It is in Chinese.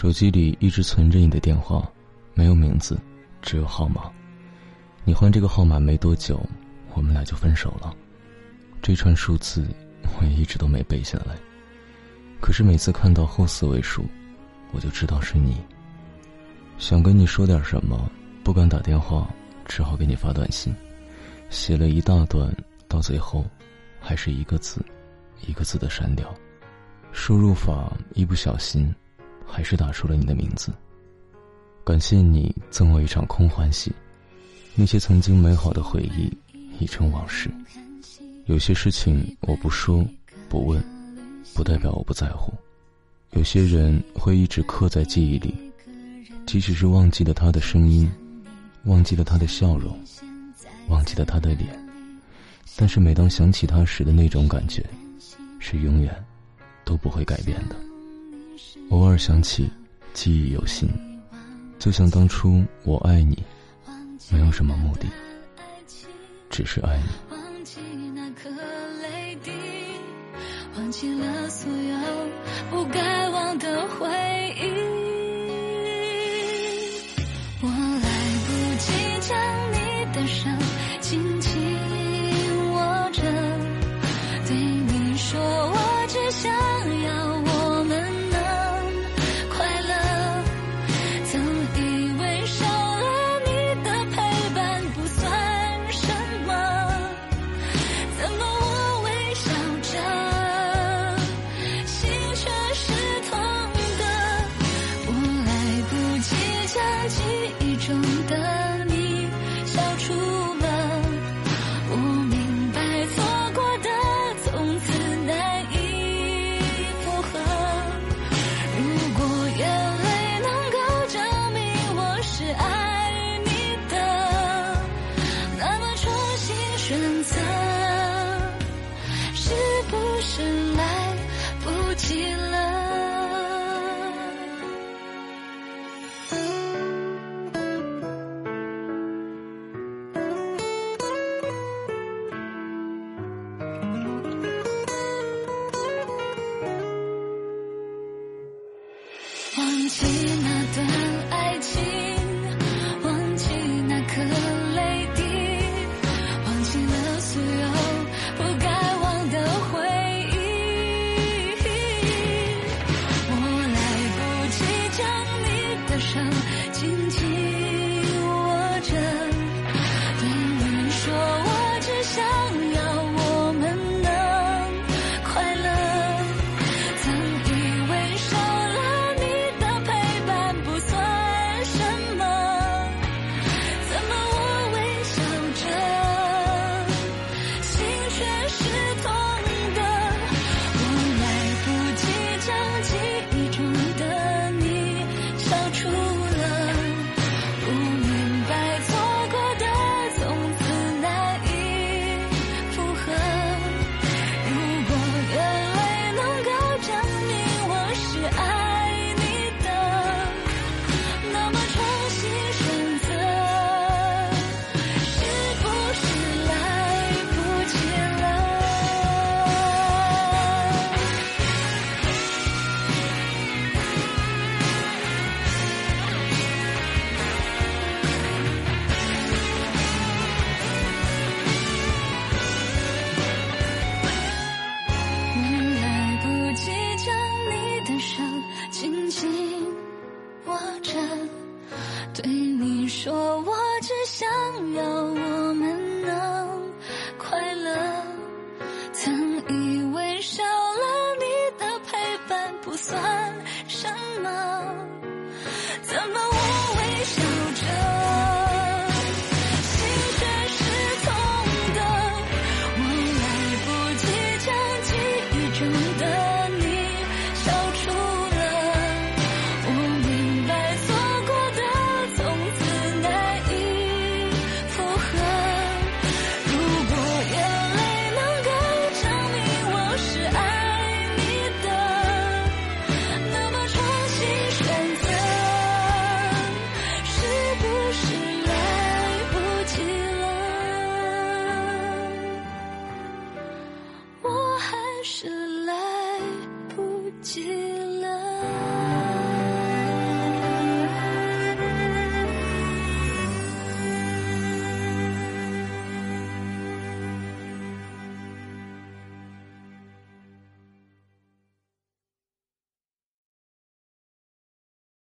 手机里一直存着你的电话，没有名字，只有号码。你换这个号码没多久，我们俩就分手了。这串数字我也一直都没背下来。可是每次看到后四位数，我就知道是你。想跟你说点什么，不敢打电话，只好给你发短信，写了一大段，到最后，还是一个字，一个字的删掉。输入法一不小心，还是打出了你的名字。感谢你赠我一场空欢喜，那些曾经美好的回忆已成往事。有些事情我不说，不问。不代表我不在乎，有些人会一直刻在记忆里，即使是忘记了他的声音，忘记了他的笑容，忘记了他的脸，但是每当想起他时的那种感觉，是永远都不会改变的。偶尔想起，记忆犹新，就像当初我爱你，没有什么目的，只是爱你。忘记了所有不该忘的回忆，的你笑出了，我明白错过的从此难以复合。如果眼泪能够证明我是爱你的，那么重新选择是不是来不及了？起那段爱情。是。